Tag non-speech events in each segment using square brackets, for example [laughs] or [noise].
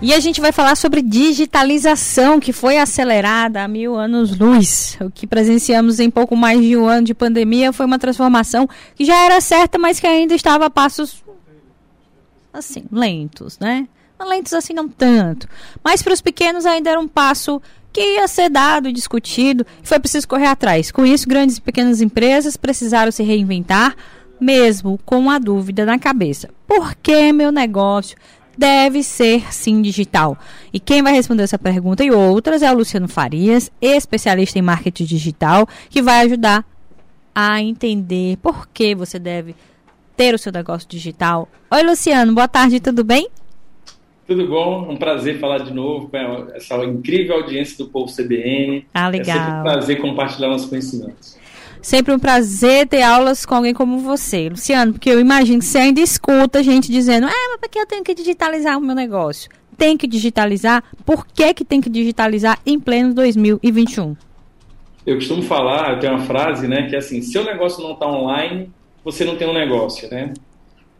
E a gente vai falar sobre digitalização, que foi acelerada há mil anos-luz. O que presenciamos em pouco mais de um ano de pandemia foi uma transformação que já era certa, mas que ainda estava a passos, assim, lentos, né? Lentos assim não tanto. Mas para os pequenos ainda era um passo que ia ser dado e discutido, e foi preciso correr atrás. Com isso, grandes e pequenas empresas precisaram se reinventar, mesmo com a dúvida na cabeça. Por que meu negócio deve ser sim digital? E quem vai responder essa pergunta e outras é o Luciano Farias, especialista em marketing digital, que vai ajudar a entender por que você deve ter o seu negócio digital. Oi, Luciano, boa tarde, tudo bem? Tudo bom? Um prazer falar de novo com essa incrível audiência do Povo CBN. Ah, legal. É sempre um prazer compartilhar nossos conhecimentos. Sempre um prazer ter aulas com alguém como você, Luciano, porque eu imagino que você ainda escuta gente dizendo: ah, mas por que eu tenho que digitalizar o meu negócio? Tem que digitalizar. Por que, que tem que digitalizar em pleno 2021? Eu costumo falar, eu tenho uma frase, né, que é assim: seu negócio não está online, você não tem um negócio, né?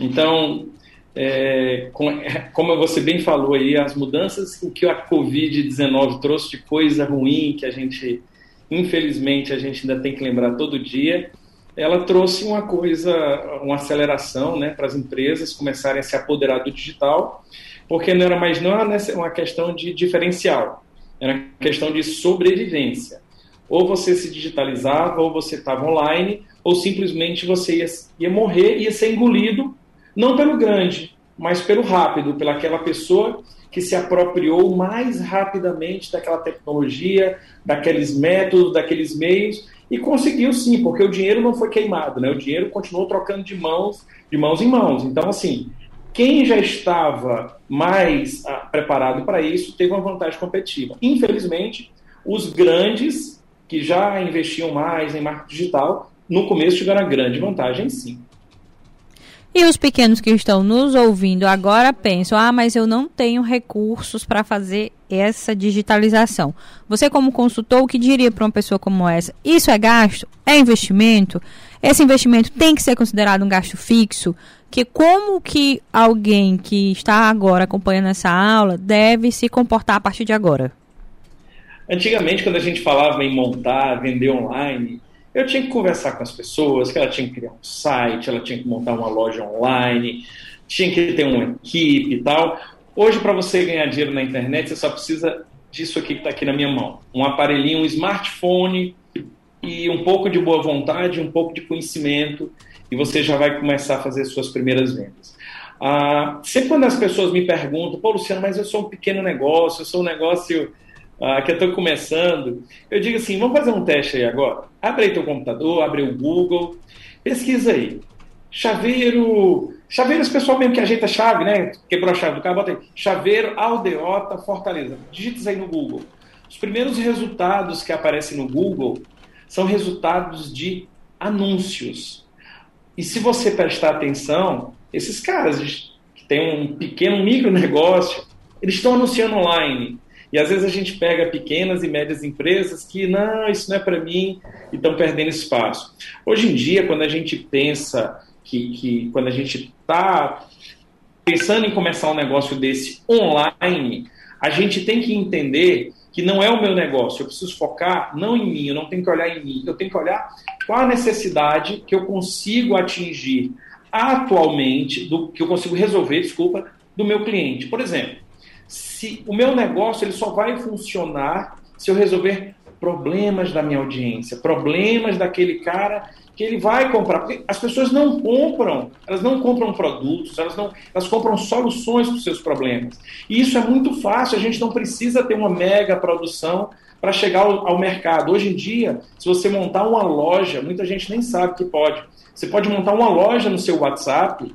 Então, é, como você bem falou aí, as mudanças, o que a Covid-19 trouxe de coisa ruim que a gente infelizmente a gente ainda tem que lembrar todo dia, ela trouxe uma coisa, uma aceleração né, para as empresas começarem a se apoderar do digital, porque não era mais não uma questão de diferencial, era questão de sobrevivência. Ou você se digitalizava, ou você estava online, ou simplesmente você ia, ia morrer, ia ser engolido, não pelo grande, mas pelo rápido, pela aquela pessoa que se apropriou mais rapidamente daquela tecnologia, daqueles métodos, daqueles meios e conseguiu sim, porque o dinheiro não foi queimado, né? O dinheiro continuou trocando de mãos, de mãos em mãos. Então, assim, quem já estava mais ah, preparado para isso teve uma vantagem competitiva. Infelizmente, os grandes que já investiam mais em marketing digital, no começo tiveram a grande vantagem, sim. E os pequenos que estão nos ouvindo agora pensam: ah, mas eu não tenho recursos para fazer essa digitalização. Você, como consultor, o que diria para uma pessoa como essa? Isso é gasto? É investimento? Esse investimento tem que ser considerado um gasto fixo? Que como que alguém que está agora acompanhando essa aula deve se comportar a partir de agora? Antigamente, quando a gente falava em montar, vender online, eu tinha que conversar com as pessoas, que ela tinha que criar um site, ela tinha que montar uma loja online, tinha que ter uma equipe e tal. Hoje, para você ganhar dinheiro na internet, você só precisa disso aqui que está aqui na minha mão: um aparelhinho, um smartphone e um pouco de boa vontade, um pouco de conhecimento, e você já vai começar a fazer suas primeiras vendas. Ah, sempre quando as pessoas me perguntam, pô, Luciano, mas eu sou um pequeno negócio, eu sou um negócio ah, que eu estou começando, eu digo assim, vamos fazer um teste aí agora. Abre aí teu computador, abre o Google, pesquisa aí. Chaveiro, chaveiro esse pessoal mesmo que ajeita a chave, né? Quebrou a chave do carro, bota aí. Chaveiro Aldeota Fortaleza. Digita isso aí no Google. Os primeiros resultados que aparecem no Google são resultados de anúncios. E se você prestar atenção, esses caras que têm um pequeno micro negócio, eles estão anunciando online. E às vezes a gente pega pequenas e médias empresas que, não, isso não é para mim, e estão perdendo espaço. Hoje em dia, quando a gente pensa que, que quando a gente está pensando em começar um negócio desse online, a gente tem que entender que não é o meu negócio, eu preciso focar não em mim, eu não tenho que olhar em mim, eu tenho que olhar qual a necessidade que eu consigo atingir atualmente, do que eu consigo resolver, desculpa, do meu cliente. Por exemplo, se o meu negócio ele só vai funcionar se eu resolver problemas da minha audiência, problemas daquele cara que ele vai comprar. Porque as pessoas não compram, elas não compram produtos, elas não, elas compram soluções para os seus problemas. E isso é muito fácil, a gente não precisa ter uma mega produção para chegar ao, ao, mercado. Hoje em dia, se você montar uma loja, muita gente nem sabe que pode. Você pode montar uma loja no seu WhatsApp,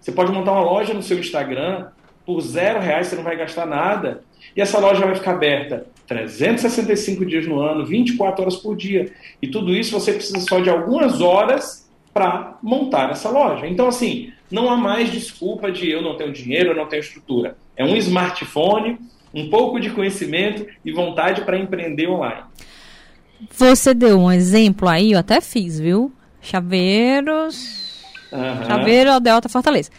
você pode montar uma loja no seu Instagram, por zero reais você não vai gastar nada. E essa loja vai ficar aberta 365 dias no ano, 24 horas por dia. E tudo isso você precisa só de algumas horas para montar essa loja. Então, assim, não há mais desculpa de eu não tenho dinheiro, eu não tenho estrutura. É um smartphone, um pouco de conhecimento e vontade para empreender online. Você deu um exemplo aí, eu até fiz, viu? Chaveiros. Uhum. Chaveiro Delta Fortaleza.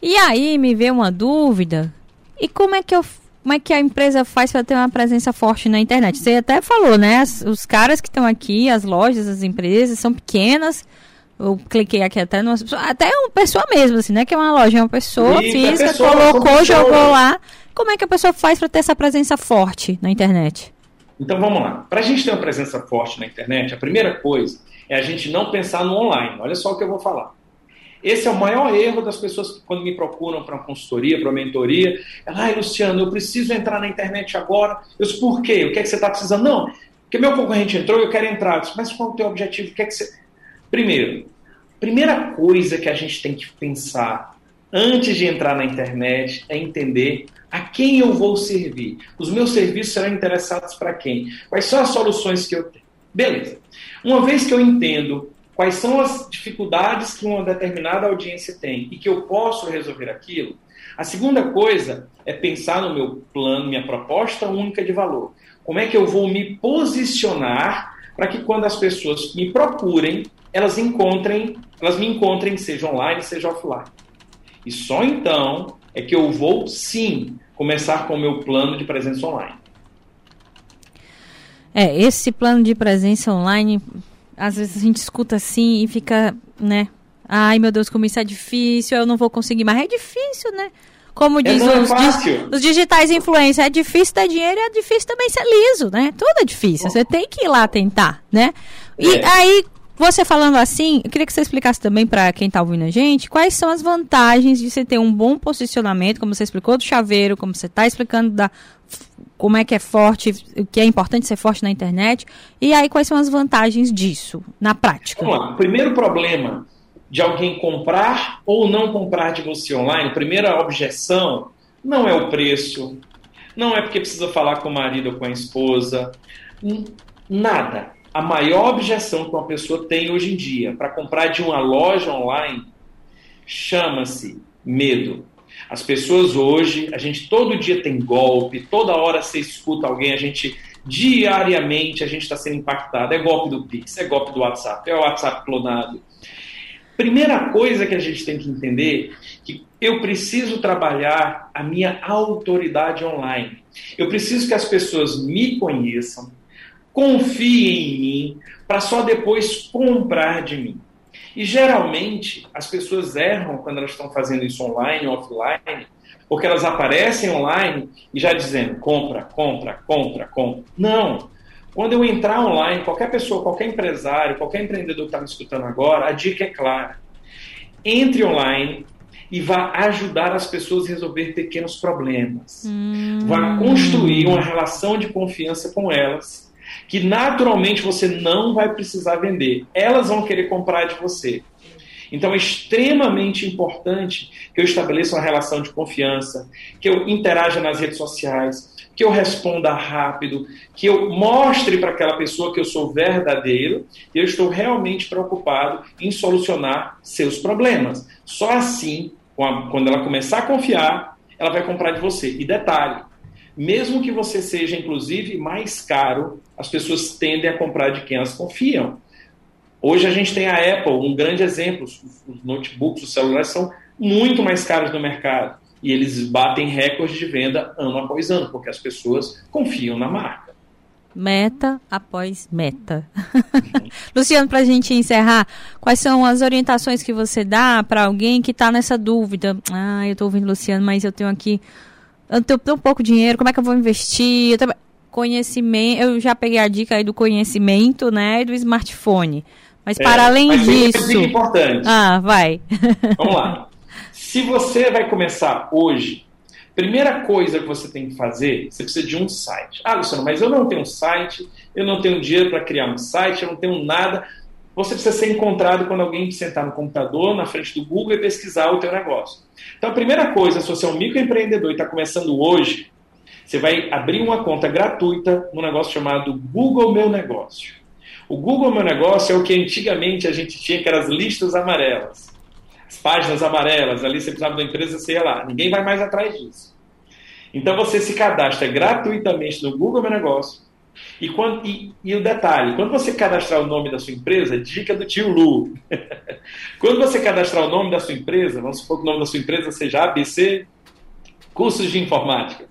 E aí me veio uma dúvida. E como é que eu como é que a empresa faz para ter uma presença forte na internet? Você até falou, né? As, os caras que estão aqui, as lojas, as empresas, são pequenas. Eu cliquei aqui até numa, até uma pessoa mesmo, assim, né? Que é uma loja, é uma pessoa Isso, física, pessoa, colocou, jogou lá. Como é que a pessoa faz para ter essa presença forte na internet? Então vamos lá. Para a gente ter uma presença forte na internet, a primeira coisa é a gente não pensar no online. Olha só o que eu vou falar. Esse é o maior erro das pessoas que, quando me procuram para uma consultoria, para uma mentoria. Ai, Luciano, eu preciso entrar na internet agora. Eu disse, por quê? O que é que você está precisando? Não, porque meu concorrente entrou e eu quero entrar. Eu disse, mas qual é o teu objetivo? O que é que você. Primeiro, primeira coisa que a gente tem que pensar antes de entrar na internet é entender a quem eu vou servir. Os meus serviços serão interessados para quem? Quais são as soluções que eu tenho? Beleza. Uma vez que eu entendo quais são as dificuldades que uma determinada audiência tem e que eu posso resolver aquilo. A segunda coisa é pensar no meu plano, minha proposta única de valor. Como é que eu vou me posicionar para que quando as pessoas me procurem, elas encontrem, elas me encontrem, seja online, seja offline. E só então é que eu vou sim começar com o meu plano de presença online. É, esse plano de presença online às vezes a gente escuta assim e fica, né? Ai, meu Deus, como isso é difícil, eu não vou conseguir mais. É difícil, né? Como é, diz é os, di os, digitais influência, é difícil ter dinheiro e é difícil também ser liso, né? Tudo é difícil, você tem que ir lá tentar, né? E é. aí, você falando assim, eu queria que você explicasse também para quem está ouvindo a gente, quais são as vantagens de você ter um bom posicionamento, como você explicou do chaveiro, como você está explicando da como é que é forte, o que é importante ser forte na internet, e aí quais são as vantagens disso na prática? Vamos lá. Primeiro problema de alguém comprar ou não comprar de você online, primeira objeção não é o preço, não é porque precisa falar com o marido ou com a esposa, nada. A maior objeção que uma pessoa tem hoje em dia para comprar de uma loja online chama-se medo. As pessoas hoje, a gente todo dia tem golpe, toda hora você escuta alguém, a gente diariamente a gente está sendo impactado. É golpe do Pix, é golpe do WhatsApp, é o WhatsApp clonado. Primeira coisa que a gente tem que entender que eu preciso trabalhar a minha autoridade online. Eu preciso que as pessoas me conheçam, confiem em mim, para só depois comprar de mim. E geralmente as pessoas erram quando elas estão fazendo isso online ou offline, porque elas aparecem online e já dizendo compra, compra, compra, compra. Não. Quando eu entrar online, qualquer pessoa, qualquer empresário, qualquer empreendedor que está me escutando agora, a dica é clara. Entre online e vá ajudar as pessoas a resolver pequenos problemas. Hum. Vá construir uma relação de confiança com elas que naturalmente você não vai precisar vender. Elas vão querer comprar de você. Então é extremamente importante que eu estabeleça uma relação de confiança, que eu interaja nas redes sociais, que eu responda rápido, que eu mostre para aquela pessoa que eu sou verdadeiro e eu estou realmente preocupado em solucionar seus problemas. Só assim, quando ela começar a confiar, ela vai comprar de você. E detalhe, mesmo que você seja, inclusive, mais caro, as pessoas tendem a comprar de quem elas confiam. Hoje a gente tem a Apple, um grande exemplo. Os, notebooks, os celulares são muito mais caros no mercado. E eles batem recordes de venda ano após ano, porque as pessoas confiam na marca. Meta após meta. [laughs] Luciano, para a gente encerrar, quais são as orientações que você dá para alguém que está nessa dúvida? Ah, eu estou ouvindo Luciano, mas eu tenho aqui eu tenho tão pouco dinheiro, como é que eu vou investir? Eu conhecimento, eu já peguei a dica aí do conhecimento, né, e do smartphone. Mas é, para além mas disso, importante. Ah, vai. [laughs] Vamos lá. Se você vai começar hoje, primeira coisa que você tem que fazer, você precisa de um site. Ah, Luciano, mas eu não tenho um site, eu não tenho dinheiro para criar um site, eu não tenho nada. Você precisa ser encontrado quando alguém sentar no computador, na frente do Google e pesquisar o teu negócio. Então, a primeira coisa, se você é um microempreendedor e está começando hoje, você vai abrir uma conta gratuita no negócio chamado Google Meu Negócio. O Google Meu Negócio é o que antigamente a gente tinha, que eram as listas amarelas. As páginas amarelas, ali você precisava da empresa, sei lá. Ninguém vai mais atrás disso. Então você se cadastra gratuitamente no Google Meu Negócio. E, quando, e, e o detalhe, quando você cadastrar o nome da sua empresa, dica do tio Lu. [laughs] quando você cadastrar o nome da sua empresa, vamos supor que o nome da sua empresa seja ABC Cursos de Informática.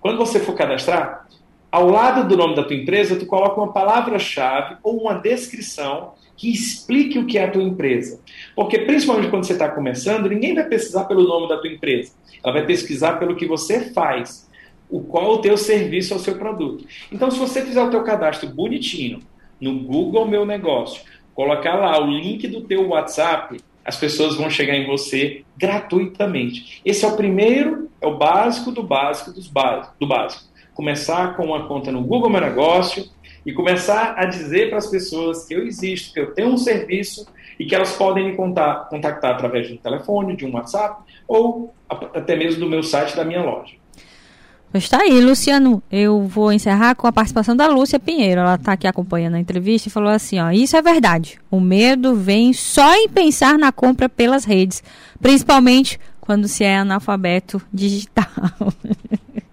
Quando você for cadastrar, ao lado do nome da tua empresa, tu coloca uma palavra-chave ou uma descrição que explique o que é a tua empresa. Porque principalmente quando você está começando, ninguém vai pesquisar pelo nome da tua empresa. Ela vai pesquisar pelo que você faz, o qual o teu serviço ou seu produto. Então, se você fizer o teu cadastro bonitinho no Google Meu Negócio, colocar lá o link do teu WhatsApp, as pessoas vão chegar em você gratuitamente. Esse é o primeiro, é o básico do básico dos básicos, do básico começar com uma conta no Google Meu Negócio e começar a dizer para as pessoas que eu existo, que eu tenho um serviço e que elas podem me contar, contactar através de um telefone, de um WhatsApp ou até mesmo do meu site, da minha loja. Está aí, Luciano. Eu vou encerrar com a participação da Lúcia Pinheiro. Ela está aqui acompanhando a entrevista e falou assim: ó, isso é verdade. O medo vem só em pensar na compra pelas redes, principalmente quando se é analfabeto digital. [laughs]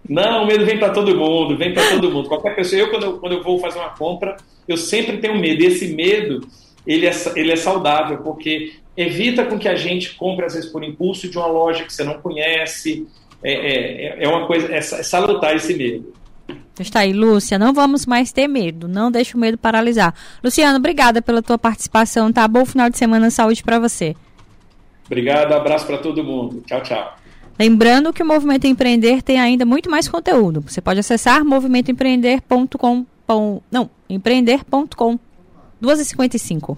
Não, o medo vem para todo mundo, vem para todo mundo. Qualquer pessoa, eu quando, eu quando eu vou fazer uma compra, eu sempre tenho medo. E esse medo, ele é, ele é saudável, porque evita com que a gente compre, às vezes, por impulso de uma loja que você não conhece. É, é, é uma coisa, é, é salutar esse medo. Está aí, Lúcia. Não vamos mais ter medo. Não deixe o medo paralisar. Luciano, obrigada pela tua participação. Tá bom final de semana, saúde para você. Obrigado, abraço para todo mundo. Tchau, tchau. Lembrando que o Movimento Empreender tem ainda muito mais conteúdo. Você pode acessar movimentoempreender.com. Não, empreender.com. 2h55.